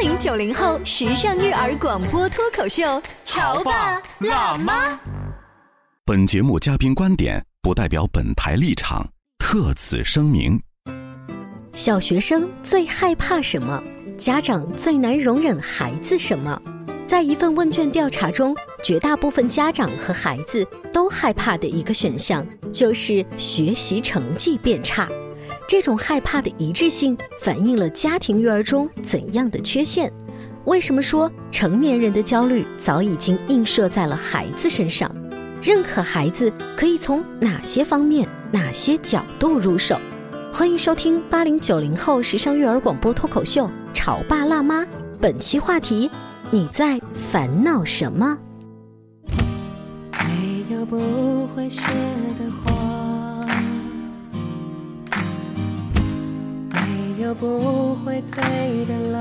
零九零后时尚育儿广播脱口秀，潮爸辣妈。本节目嘉宾观点不代表本台立场，特此声明。小学生最害怕什么？家长最难容忍孩子什么？在一份问卷调查中，绝大部分家长和孩子都害怕的一个选项就是学习成绩变差。这种害怕的一致性反映了家庭育儿中怎样的缺陷？为什么说成年人的焦虑早已经映射在了孩子身上？认可孩子可以从哪些方面、哪些角度入手？欢迎收听八零九零后时尚育儿广播脱口秀《潮爸辣妈》，本期话题。你在烦恼什么？没有不会谢的花，有不会退的浪，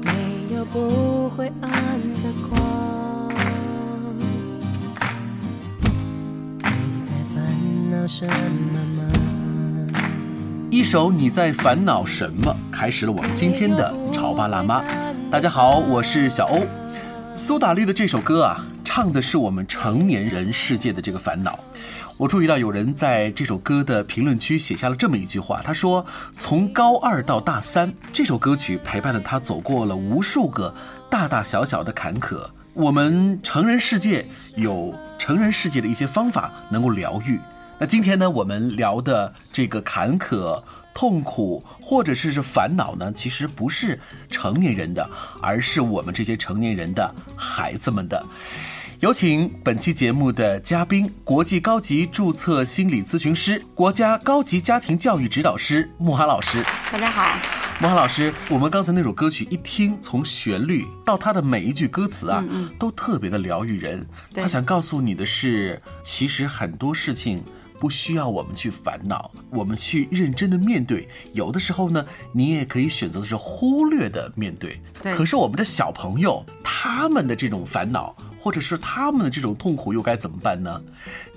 没有不会暗的光。你在烦恼什么吗？一首你在烦恼什么？开始了我们今天的潮爸辣妈。大家好，我是小欧。苏打绿的这首歌啊，唱的是我们成年人世界的这个烦恼。我注意到有人在这首歌的评论区写下了这么一句话，他说：“从高二到大三，这首歌曲陪伴了他走过了无数个大大小小的坎坷。我们成人世界有成人世界的一些方法能够疗愈。”那今天呢，我们聊的这个坎坷、痛苦，或者是是烦恼呢，其实不是成年人的，而是我们这些成年人的孩子们的。有请本期节目的嘉宾，国际高级注册心理咨询师、国家高级家庭教育指导师穆寒老师。大家好，穆寒老师，我们刚才那首歌曲一听，从旋律到它的每一句歌词啊，都特别的疗愈人。他想告诉你的是，其实很多事情。不需要我们去烦恼，我们去认真的面对。有的时候呢，你也可以选择的是忽略的面对。对。可是我们的小朋友，他们的这种烦恼，或者是他们的这种痛苦，又该怎么办呢？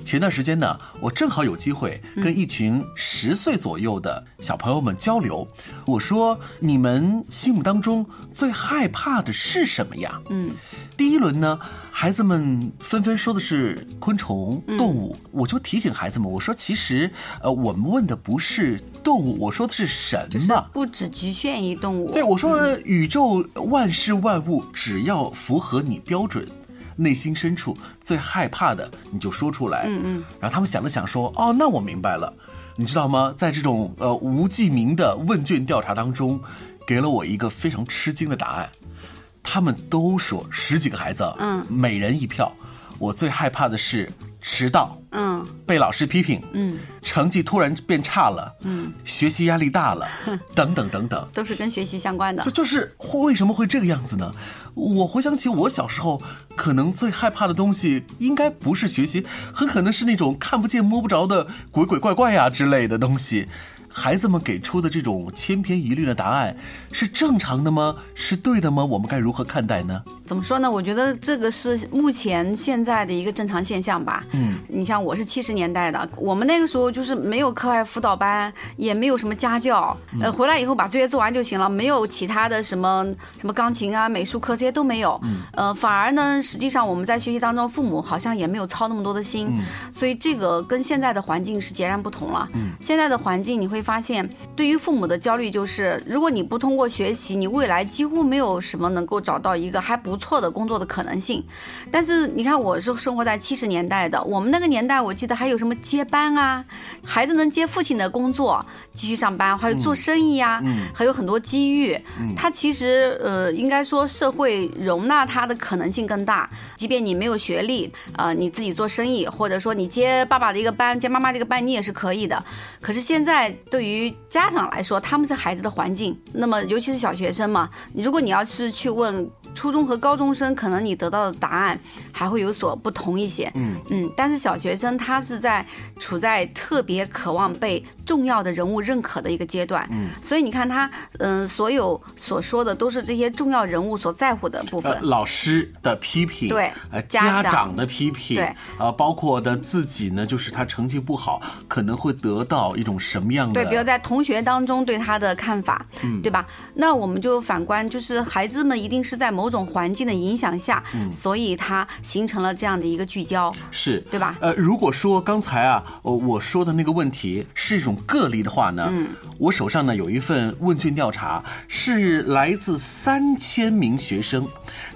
前段时间呢，我正好有机会跟一群十岁左右的小朋友们交流。我说：“你们心目当中最害怕的是什么呀？”嗯。第一轮呢，孩子们纷纷说的是昆虫、动物，我就提醒孩子们，我说其实，呃，我们问的不是动物，我说的是什么？不只局限于动物。对，我说宇宙万事万物，只要符合你标准，内心深处最害怕的，你就说出来。嗯嗯。然后他们想了想说，哦，那我明白了。你知道吗？在这种呃无记名的问卷调查当中，给了我一个非常吃惊的答案。他们都说十几个孩子，嗯，每人一票。我最害怕的是迟到，嗯，被老师批评，嗯，成绩突然变差了，嗯，学习压力大了，等等等等，都是跟学习相关的。就就是为什么会这个样子呢？我回想起我小时候，可能最害怕的东西应该不是学习，很可能是那种看不见摸不着的鬼鬼怪怪呀之类的东西。孩子们给出的这种千篇一律的答案是正常的吗？是对的吗？我们该如何看待呢？怎么说呢？我觉得这个是目前现在的一个正常现象吧。嗯，你像我是七十年代的，我们那个时候就是没有课外辅导班，也没有什么家教，呃，回来以后把作业做完就行了，没有其他的什么什么钢琴啊、美术课这些都没有。嗯，呃，反而呢，实际上我们在学习当中，父母好像也没有操那么多的心，所以这个跟现在的环境是截然不同了。嗯，现在的环境你会。发现，对于父母的焦虑就是，如果你不通过学习，你未来几乎没有什么能够找到一个还不错的工作的可能性。但是你看，我是生活在七十年代的，我们那个年代，我记得还有什么接班啊，孩子能接父亲的工作继续上班，还有做生意呀，还有很多机遇。他其实呃，应该说社会容纳他的可能性更大。即便你没有学历，呃，你自己做生意，或者说你接爸爸的一个班，接妈妈的一个班，你也是可以的。可是现在。对于家长来说，他们是孩子的环境。那么，尤其是小学生嘛，如果你要是去问初中和高中生可能你得到的答案还会有所不同一些。嗯嗯，但是小学生他是在处在特别渴望被重要的人物认可的一个阶段。嗯，所以你看他，嗯、所有所说的都是这些重要人物所在乎的部分。呃，老师的批评，对呃，家长的批评，对，呃，包括的自己呢，就是他成绩不好，可能会得到一种什么样的？对，比如在同学当中对他的看法，嗯对吧？那我们就反观，就是孩子们一定是在某种环境的影响下，嗯所以他形成了这样的一个聚焦。是对吧呃，如果说刚才啊，呃我说的那个问题是一种个例的话呢，嗯，我手上呢有一份问卷调查，是来自三千名学生，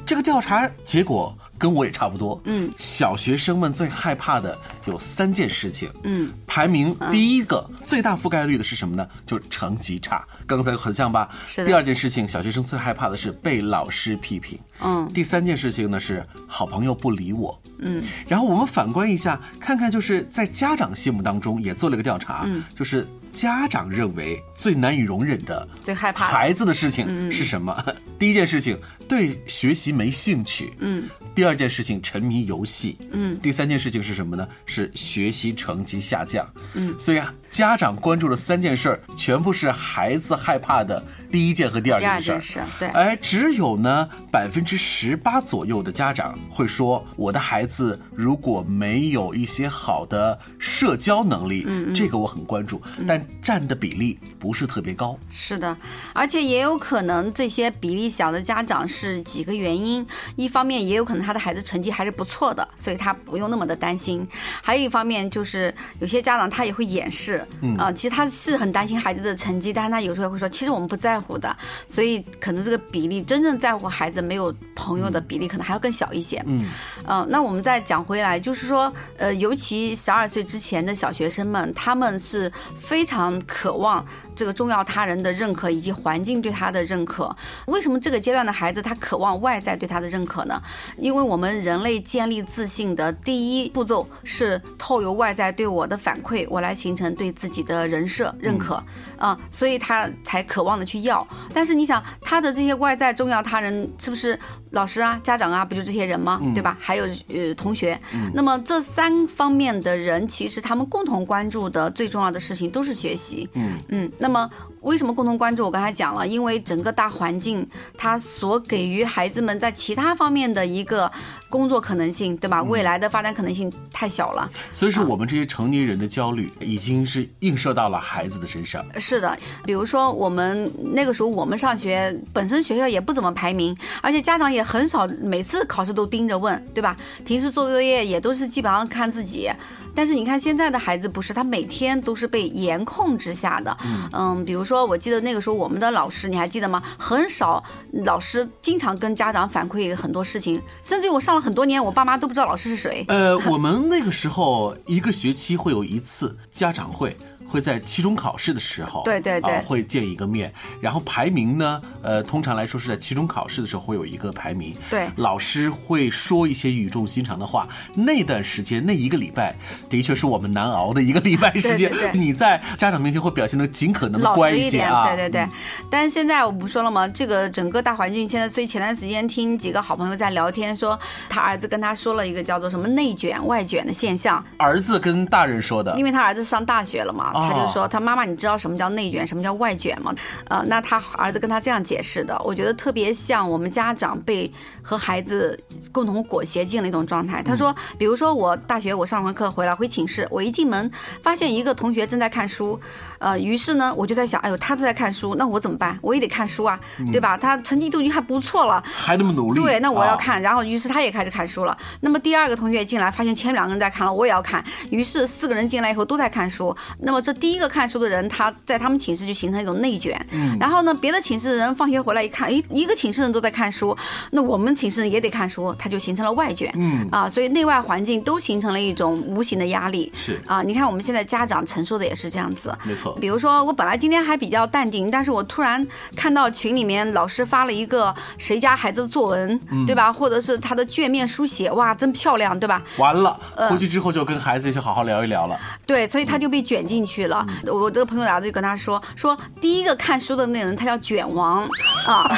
这个调查结果跟我也差不多，嗯，小学生们最害怕的有三件事情，嗯，排名第一个、最大覆盖率的是什么呢？就是成绩差，刚才很像吧？是的。第二件事情，小学生最害怕的是被老师批评，嗯，第三件事情呢是好朋友不理我，嗯，然后我们反观一下，看看就是在家长心目当中也做了个调查，嗯，就是家长认为最难以容忍的、最害怕孩子的事情是什么？第一件事情，对学习没兴趣，嗯，第二件事情，沉迷游戏，嗯。第三件事情是什么呢？是学习成绩下降，嗯，所以啊，家长关注的三件事儿，全部是孩子害怕的第一件和第二件事儿。对，而，只有呢百分之十八左右的家长会说，我的孩子如果没有一些好的社交能力，嗯，这个我很关注，但占的比例不是特别高。是的，而且也有可能这些比例小的家长是几个原因，一方面也有可能他的孩子成绩还是不错的，所以他不用那么的担心；还有一方面就是有些家长他也会掩饰，啊、其实他是很担心孩子的成绩，但是他有时候会说，其实我们不在乎的，所以可能这个比例真正在乎孩子没有朋友的比例可能还要更小一些。嗯，呃，那我们再讲回来，就是说，呃，尤其十二岁之前的小学生们，他们是非常渴望这个重要他人的认可以及环境对他的认可。为什么这个阶段的孩子他渴望外在对他的认可呢？因为我们人类建立自信的第一步骤是透由外在对我的反馈，我来形成对自己的人设认可啊、所以他才渴望的去要。但是你想，他的这些外在重要他人是不是老师啊、家长啊，不就这些人吗？对吧？还有呃同学。那么这三方面的人，其实他们共同关注的最重要的事情都是学习。嗯嗯，那么为什么共同关注？我刚才讲了，因为整个大环境它所给予孩子们在其他方面的一个工作可能性，对吧？未来的发展可能性太小了。所以说，我们这些成年人的焦虑已经是映射到了孩子的身上。是的，比如说我们那个时候我们上学，本身学校也不怎么排名，而且家长也很少每次考试都盯着问，对吧？平时做作业也都是基本上看自己。但是你看现在的孩子不是，他每天都是被严控之下的。嗯比如说我记得那个时候我们的老师，你还记得吗？很少老师经常跟家长反馈很多事情，甚至于我上了很多年，我爸妈都不知道老师是谁。呃，我们那个时候一个学期会有一次家长会。会在期中考试的时候，对对对啊会见一个面，然后排名呢，呃，通常来说是在期中考试的时候会有一个排名，对老师会说一些语重心长的话。那段时间，那一个礼拜，的确是我们难熬的一个礼拜时间。对对对你在家长面前会表现的尽可能的乖一，些啊，对对对。但是现在我不说了吗？这个整个大环境现在，所以前段时间听几个好朋友在聊天说，他儿子跟他说了一个叫做什么内卷外卷的现象，儿子跟大人说的因，为他儿子上大学了嘛，哦他就说他妈妈，你知道什么叫内卷，什么叫外卷吗？呃，那他儿子跟他这样解释的，我觉得特别像我们家长被和孩子共同裹挟进了一种状态。他说，比如说我大学我上完课回来回寝室，我一进门发现一个同学正在看书，呃，于是呢我就在想，哎呦，他正在看书，那我怎么办？我也得看书啊，对吧？他成绩都已经还不错了，还那么努力，对，那我要啊看，然后于是他也开始看书了。那么第二个同学进来，发现前面两个人在看了，我也要看。于是四个人进来以后都在看书。那么这第一个看书的人，他在他们寝室就形成一种内卷。嗯。然后呢，别的寝室的人放学回来一看，一，一个寝室人都在看书，那我们寝室人也得看书，他就形成了外卷。嗯啊，所以内外环境都形成了一种无形的压力。是啊，你看我们现在家长承受的也是这样子。没错。比如说，我本来今天还比较淡定，但是我突然看到群里面老师发了一个谁家孩子的作文，嗯对吧？或者是他的卷面书写，哇，真漂亮，对吧？完了，呃回去之后就跟孩子去好好聊一聊了。对，所以他就被卷进去了。我这个朋友的儿子就跟他说，说第一个看书的那人他叫卷王啊，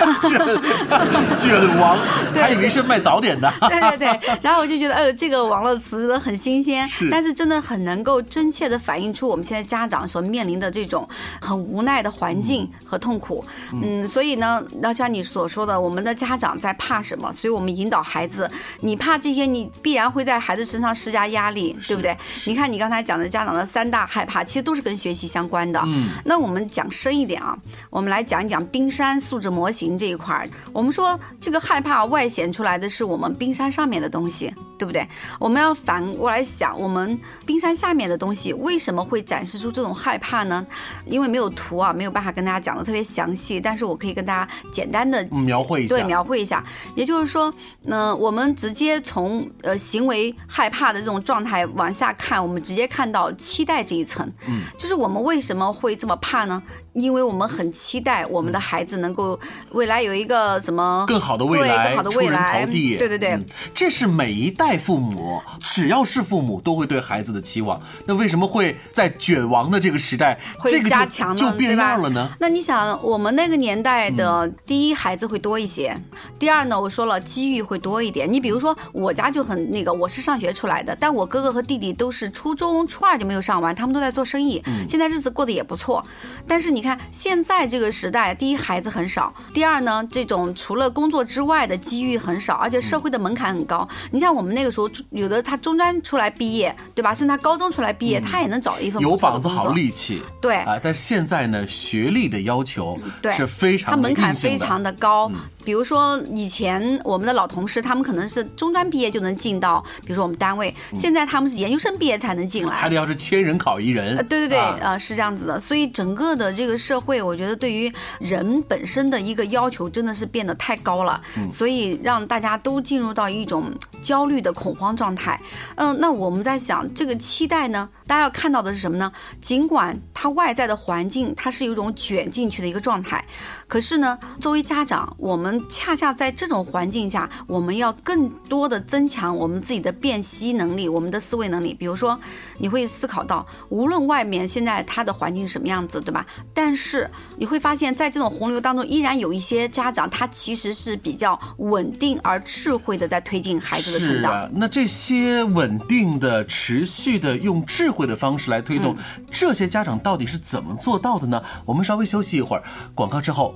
卷王，还以为是卖早点的。对对对，然后我就觉得，呃，这个网络词真的很新鲜，是但是真的很能够真切的反映出我们现在家长所面临的这种很无奈的环境和痛苦。嗯，所以呢，要像你所说的，我们的家长在怕什么？所以我们引导孩子，你怕这些，你必然会在孩子身上施加压力，对不对？你看你刚才讲的家长的三大害怕，其实都是跟学习相关的。嗯，那我们讲深一点啊，我们来讲一讲冰山素质模型这一块儿。我们说这个害怕外显出来的是我们冰山上面的东西，对不对？我们要反过来想，我们冰山下面的东西为什么会展示出这种害怕呢？因为没有图啊，没有办法跟大家讲的特别详细，但是我可以跟大家简单的描绘一下对，描绘一下。也就是说，呢、我们直接从呃行为害怕的这种状态往下看，我们直接看到期待这一层。嗯，就是我们为什么会这么怕呢？因为我们很期待我们的孩子能够未来有一个什么更好的未来，更好的未来。对对对。嗯这是每一代父母，只要是父母都会对孩子的期望。那为什么会在卷王的这个时代，会这个就加强呢就变样了呢？那你想，我们那个年代的嗯第一孩子会多一些，第二呢，我说了机遇会多一点。你比如说我家就很那个，我是上学出来的，但我哥哥和弟弟都是初中初二就没有上完，他们都在做生意，嗯现在日子过得也不错。但是你看现在这个时代，第一孩子很少，第二呢，这种除了工作之外的机遇很少，而且社会的门槛很高。你像我们那个时候，有的他中专出来毕业，对吧？甚至他高中出来毕业，他也能找一份嗯有膀子好力气，对啊，但是现在呢，学历的要求是非常的它门槛非常的高。比如说以前我们的老同事，他们可能是中专毕业就能进到，比如说我们单位，现在他们是研究生毕业才能进来还。得要是千人考一人，呃，对对对，啊呃，是这样子的，所以整个的这个社会，我觉得对于人本身的一个要求真的是变得太高了，嗯所以让大家都进入到一种焦虑的恐慌状态。嗯、那我们在想，这个期待呢，大家要看到的是什么呢？尽管它外在的环境它是有一种卷进去的一个状态，可是呢，作为家长，我们恰恰在这种环境下，我们要更多的增强我们自己的辨析能力，我们的思维能力。比如说，你会思考到，无论外面现在它的环境是什么样子，对吧？但是你会发现在这种洪流当中，依然有一些家长，他其实是比较稳定而智慧的在推进孩子的成长。是啊，那这些稳定的、持续的，用智慧的方式来推动，嗯这些家长到底是怎么做到的呢？我们稍微休息一会儿，广告之后，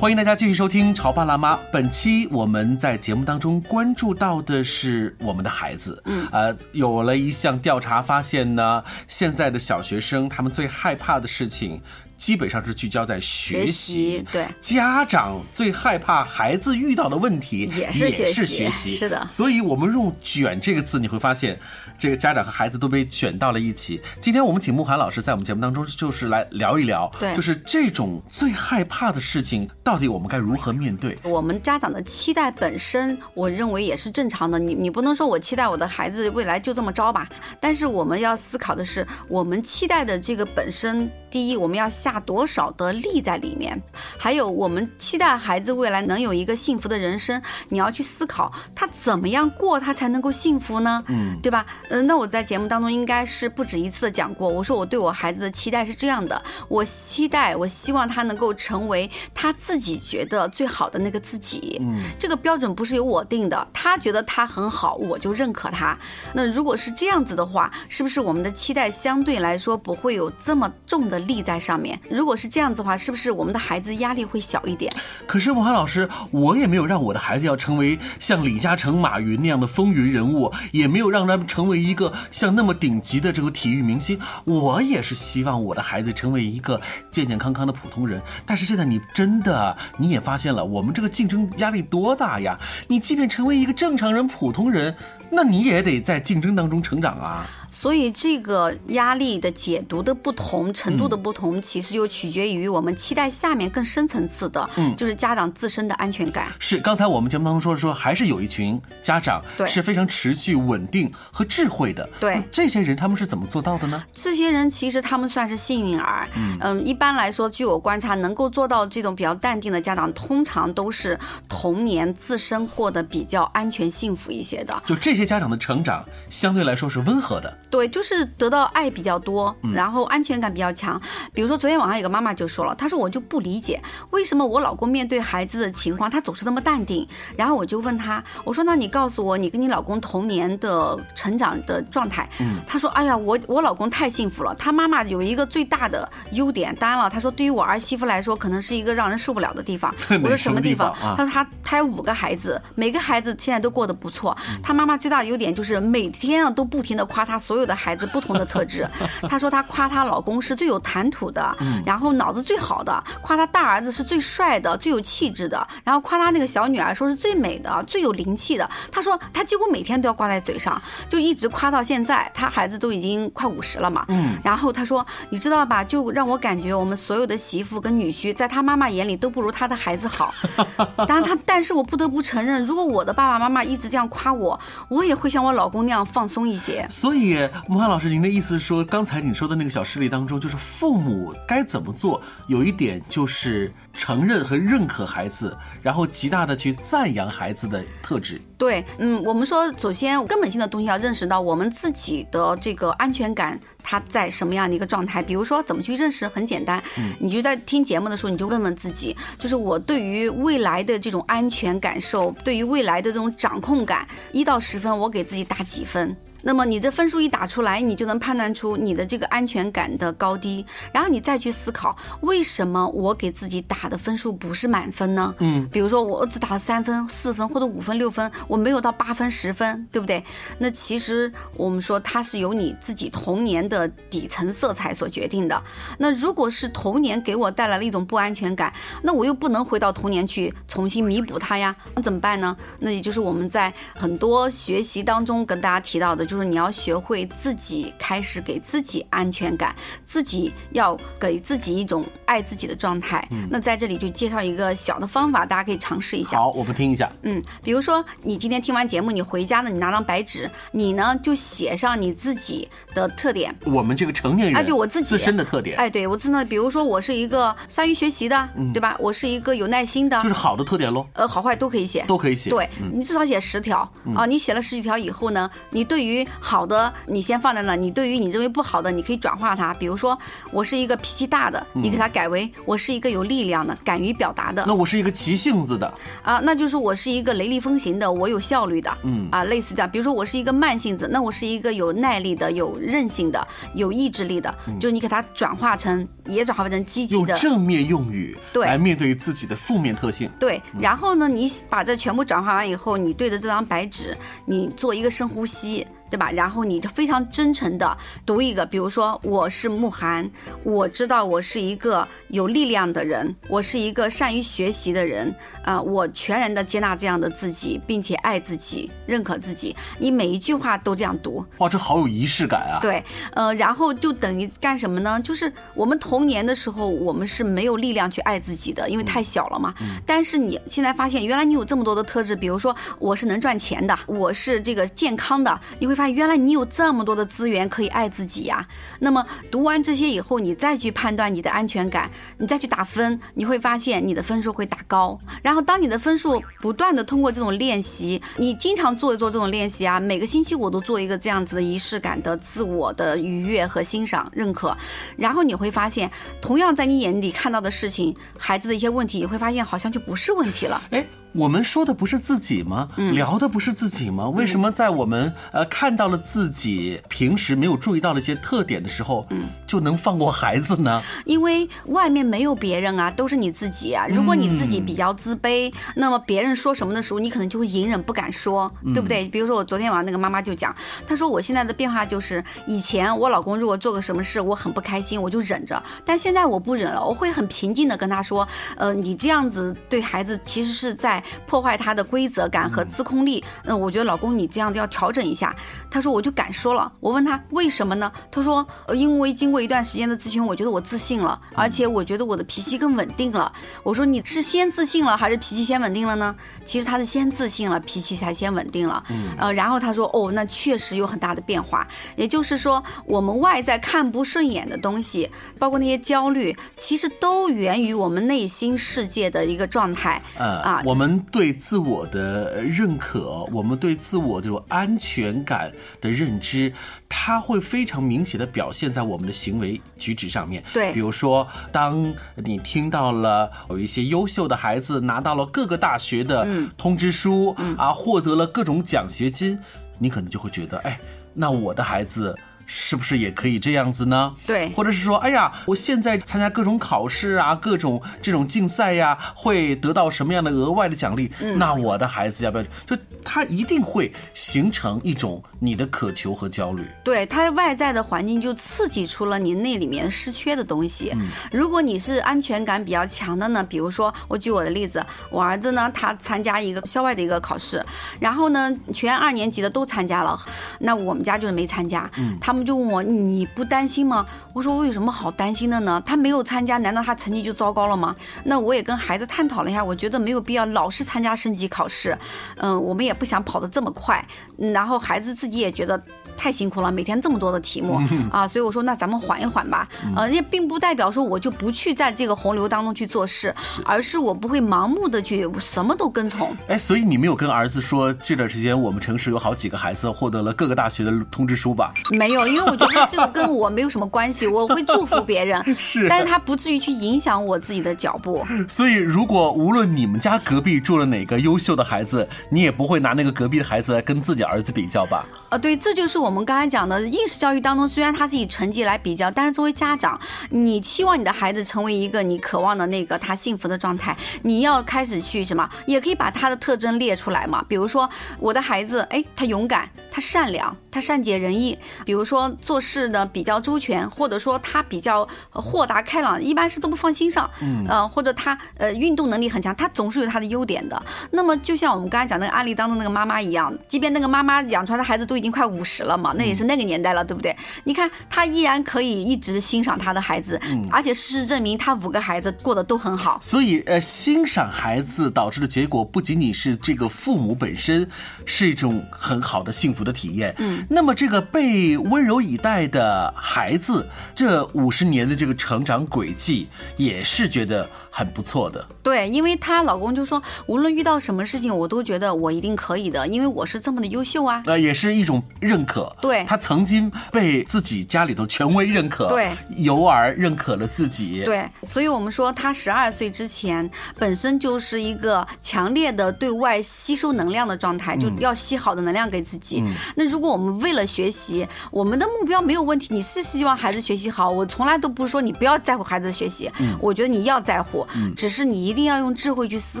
欢迎大家继续收听《潮爸辣妈》。本期我们在节目当中关注到的是我们的孩子。嗯，呃，有了一项调查发现呢，现在的小学生他们最害怕的事情。基本上是聚焦在学学习习，对家长最害怕孩子遇到的问题也是学习是学习，是的所以我们用“卷”这个字，你会发现，这个家长和孩子都被卷到了一起。今天我们请慕寒老师在我们节目当中，就是来聊一聊，对就是这种最害怕的事情，到底我们该如何面对？我们家长的期待本身，我认为也是正常的。你你不能说我期待我的孩子未来就这么着吧？但是我们要思考的是，我们期待的这个本身，第一，我们要下多少的力在里面；还有，我们期待孩子未来能有一个幸福的人生，你要去思考他怎么样过，他才能够幸福呢？嗯，对吧？嗯、那我在节目当中应该是不止一次的讲过，我说我对我孩子的期待是这样的，我期待，我希望他能够成为他自己觉得最好的那个自己。嗯，这个标准不是由我定的，他觉得他很好，我就认可他。那如果是这样子的话，是不是我们的期待相对来说不会有这么重的的力在上面。如果是这样子的话，是不是我们的孩子压力会小一点？可是孟涵老师，我也没有让我的孩子要成为像李嘉诚、马云那样的风云人物，也没有让他们成为一个像那么顶级的这个体育明星。我也是希望我的孩子成为一个健健康康的普通人。但是现在你真的你也发现了，我们这个竞争压力多大呀？你即便成为一个正常人、普通人，那你也得在竞争当中成长啊。所以这个压力的解读的不同程度的不同，其实又取决于我们期待下面更深层次的，嗯，就是家长自身的安全感。是，刚才我们节目当中说说，还是有一群家长对是非常持续、稳定和智慧的。对这些人他们是怎么做到的呢？这些人其实他们算是幸运儿，嗯一般来说，据我观察，能够做到这种比较淡定的家长，通常都是童年自身过得比较安全、幸福一些的。就这些家长的成长相对来说是温和的。对，就是得到爱比较多，然后安全感比较强。比如说昨天晚上有个妈妈就说了，她说我就不理解为什么我老公面对孩子的情况，他总是那么淡定。然后我就问他，我说那你告诉我你跟你老公童年的成长的状态。嗯，他说哎呀，我我老公太幸福了，他妈妈有一个最大的优点，当然了，他说对于我儿媳妇来说，可能是一个让人受不了的地方。我说什么地方？他说他他有五个孩子，每个孩子现在都过得不错。他妈妈最大的优点就是每天啊都不停的夸她所有的孩子不同的特质。她说她夸她老公是最有谈吐的，然后脑子最好的，夸她大儿子是最帅的、最有气质的，然后夸她那个小女儿说是最美的、最有灵气的。她说她几乎每天都要挂在嘴上，就一直夸到现在。她孩子都已经快五十了嘛，嗯，然后她说你知道吧，就让我感觉我们所有的媳妇跟女婿，在她妈妈眼里都不如她的孩子好。当然她，但是我不得不承认，如果我的爸爸妈妈一直这样夸我，我也会像我老公那样放松一些。所以，穆涵老师，您的意思是说，刚才你说的那个小事例当中，就是父母该怎么做？有一点就是承认和认可孩子，然后极大的去赞扬孩子的特质。对，嗯，我们说，首先根本性的东西要认识到我们自己的这个安全感，它在什么样的一个状态。比如说，怎么去认识，很简单，你就在听节目的时候，你就问问自己，就是我对于未来的这种安全感受，对于未来的这种掌控感，一到十分，我给自己打几分？那么你这分数一打出来，你就能判断出你的这个安全感的高低，然后你再去思考，为什么我给自己打的分数不是满分呢？嗯，比如说我只打了三分、四分或者五分、六分，我没有到八分、十分，对不对？那其实我们说它是由你自己童年的底层色彩所决定的。那如果是童年给我带来了一种不安全感，那我又不能回到童年去重新弥补它呀，那怎么办呢？那也就是我们在很多学习当中跟大家提到的，就是你要学会自己开始给自己安全感，自己要给自己一种爱自己的状态。那在这里就介绍一个小的方法，大家可以尝试一下。好，我们听一下。嗯，比如说你今天听完节目，你回家呢，你拿张白纸，你呢就写上你自己的特点。我们这个成年人，哎对我自己自身的特点，哎，对我真的，比如说我是一个善于学习的，对吧？我是一个有耐心的，就是好的特点喽，呃，好坏都可以写。都可以写。对你至少写十条啊！你写了十几条以后呢，你对于好的你先放在那，你对于你认为不好的，你可以转化它。比如说，我是一个脾气大的，你给它改为我是一个有力量的、敢于表达的那我是一个急性子的，啊，那就是我是一个雷厉风行的，我有效率的，嗯啊，类似这样。比如说我是一个慢性子，那我是一个有耐力的、有韧性的、有意志力的，就是你给它转化成，也转化成积极的。用正面用语对来面对自己的负面特性。对，然后呢，你把这全部转化完以后，你对着这张白纸，你做一个深呼吸，对吧？然后你就非常真诚的读一个，比如说我是慕寒，我知道我是一个有力量的人，我是一个善于学习的人，啊、我全然的接纳这样的自己，并且爱自己，认可自己。你每一句话都这样读，哇，这好有仪式感啊！对，呃，然后就等于干什么呢？就是我们童年的时候，我们是没有力量去爱自己的，因为太小了嘛。但是你现在发现，原来你有这么多的特质，比如说我是能赚钱的，我是这个健康的，你会发现原来你有这么多的资源可以爱自己呀。那么读完这些以后，你再去判断你的安全感，你再去打分，你会发现你的分数会打高。然后当你的分数不断的通过这种练习，你经常做一做这种练习啊，每个星期我都做一个这样子的仪式感的自我的愉悦和欣赏、认可，然后你会发现，同样在你眼里看到的事情，孩子的一些问题，你会发现好像就不是问题了。哎，我们说的不是自己吗？聊的不是自己吗？为什么在我们呃看到了自己平时没有注意到的一些特点的时候，就能放过孩子呢？因为外面没有别人啊，都是你自己啊。如果你自己比较自卑，那么别人说什么的时候，你可能就会隐忍不敢说，对不对？比如说我昨天晚上那个妈妈就讲，她说我现在的变化就是，以前我老公如果做个什么事，我很不开心，我就忍着，但现在我不忍了，我会很平静的跟他说，呃，你这样子对孩子其实是在破坏他的规则感和自控力。那、我觉得老公你这样子要调整一下。他说我就敢说了，我问他为什么呢？他说，呃，因为经过一段时间的咨询，我觉得我自信了，而且我觉得我的脾气更稳定了。我说你是先自信了，还是脾气先稳定了呢？其实他是先自信了，脾气才先稳定了。嗯，呃，然后他说，哦，那确实有很大的变化。也就是说，我们外在看不顺眼的东西，包括那些焦虑，其实都源于我们内心世界的一个状态。呃啊我们对自我的认可，我们对自我这种安全感的认知，它会非常明显的表现在我们的行为举止上面。对比如说，当你听到了有一些优秀的孩子拿到了各个大学的通知书，啊，获得了各种奖学金，你可能就会觉得，哎，那我的孩子。是不是也可以这样子呢？对或者是说，哎呀，我现在参加各种考试啊，各种这种竞赛呀，会得到什么样的额外的奖励？那我的孩子要不要？就他一定会形成一种你的渴求和焦虑。对他外在的环境就刺激出了你那里面失缺的东西。嗯如果你是安全感比较强的呢，比如说我举我的例子，我儿子呢他参加一个校外的一个考试，然后呢全二年级的都参加了，那我们家就是没参加。嗯他们们就问我你不担心吗？我说我有什么好担心的呢？他没有参加，难道他成绩就糟糕了吗？那我也跟孩子探讨了一下，我觉得没有必要老是参加升级考试，嗯，我们也不想跑得这么快，然后孩子自己也觉得。太辛苦了，每天这么多的题目、啊，所以我说那咱们缓一缓吧。呃，也并不代表说我就不去在这个洪流当中去做事，而是我不会盲目的去什么都跟从。哎，所以你没有跟儿子说这段时间我们城市有好几个孩子获得了各个大学的通知书吧？没有，因为我觉得这个跟我没有什么关系，我会祝福别人，是但是他不至于去影响我自己的脚步。所以，如果无论你们家隔壁住了哪个优秀的孩子，你也不会拿那个隔壁的孩子来跟自己儿子比较吧？呃，对，这就是我们刚才讲的应试教育当中，虽然它是以成绩来比较，但是作为家长，你期望你的孩子成为一个你渴望的那个他幸福的状态，你要开始去什么，也可以把他的特征列出来嘛。比如说我的孩子，哎，他勇敢，他善良，他善解人意，比如说做事呢比较周全，或者说他比较呃豁达开朗，一般是都不放心上，嗯，呃，或者他呃运动能力很强，他总是有他的优点的。那么就像我们刚才讲那个案例当中那个妈妈一样，即便那个妈妈养出来的孩子都已经快五十了嘛，那也是那个年代了，对不对？你看他依然可以一直欣赏他的孩子，而且事实证明他五个孩子过得都很好。所以，呃，欣赏孩子导致的结果不仅仅是这个父母本身是一种很好的幸福的体验，嗯，那么这个被温柔以待的孩子，这五十年的这个成长轨迹也是觉得很不错的。对，因为她老公就说，无论遇到什么事情，我都觉得我一定可以的，因为我是这么的优秀啊。呃，也是一种认可。对他曾经被自己家里头权威认可，对，由而认可了自己。，对，所以我们说他十二岁之前本身就是一个强烈的对外吸收能量的状态，就要吸好的能量给自己。那如果我们为了学习，我们的目标没有问题，你是希望孩子学习好，我从来都不是说你不要在乎孩子的学习，嗯。我觉得你要在乎，只是你一定要用智慧去思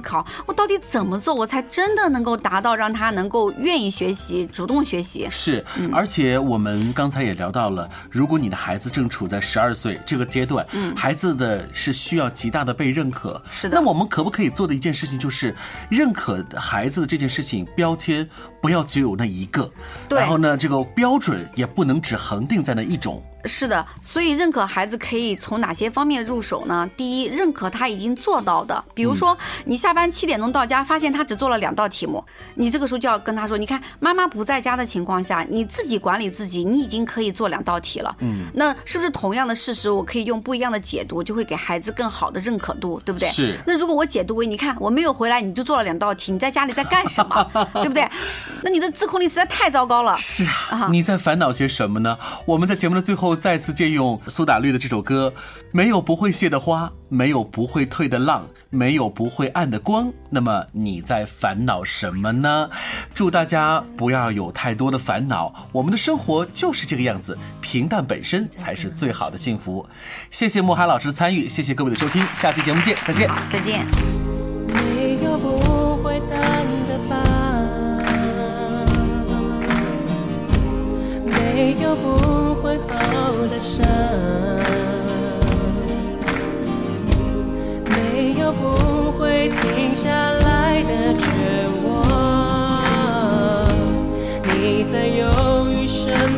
考，我到底怎么做，我才真的能够达到让他能够愿意学习、主动学习。是，嗯。而且我们刚才也聊到了，如果你的孩子正处在十二岁这个阶段，孩子的是需要极大的被认可。嗯是的。那我们可不可以做的一件事情，就是认可孩子的这件事情标签不要只有那一个，对然后呢，这个标准也不能只恒定在那一种。是的，所以认可孩子可以从哪些方面入手呢？第一，认可他已经做到的，比如说你下班七点钟到家，发现他只做了两道题目，你这个时候就要跟他说，你看妈妈不在家的情况下，你自己管理自己，你已经可以做两道题了。嗯，那是不是同样的事实，我可以用不一样的解读，就会给孩子更好的认可度，对不对？是那如果我解读为，你看我没有回来，你就做了两道题，你在家里在干什么，对不对？那你的自控力实在太糟糕了。是啊，你在烦恼些什么呢？我们在节目的最后再次借用苏打绿的这首歌，没有不会谢的花，没有不会退的浪，没有不会暗的光。那么你在烦恼什么呢？祝大家不要有太多的烦恼，我们的生活就是这个样子，平淡本身才是最好的幸福。谢谢莫海老师的参与，谢谢各位的收听，下期节目见，再见。再见。没有不会淡的没有不会好的伤，没有不会停下来的绝望。你在犹豫什么？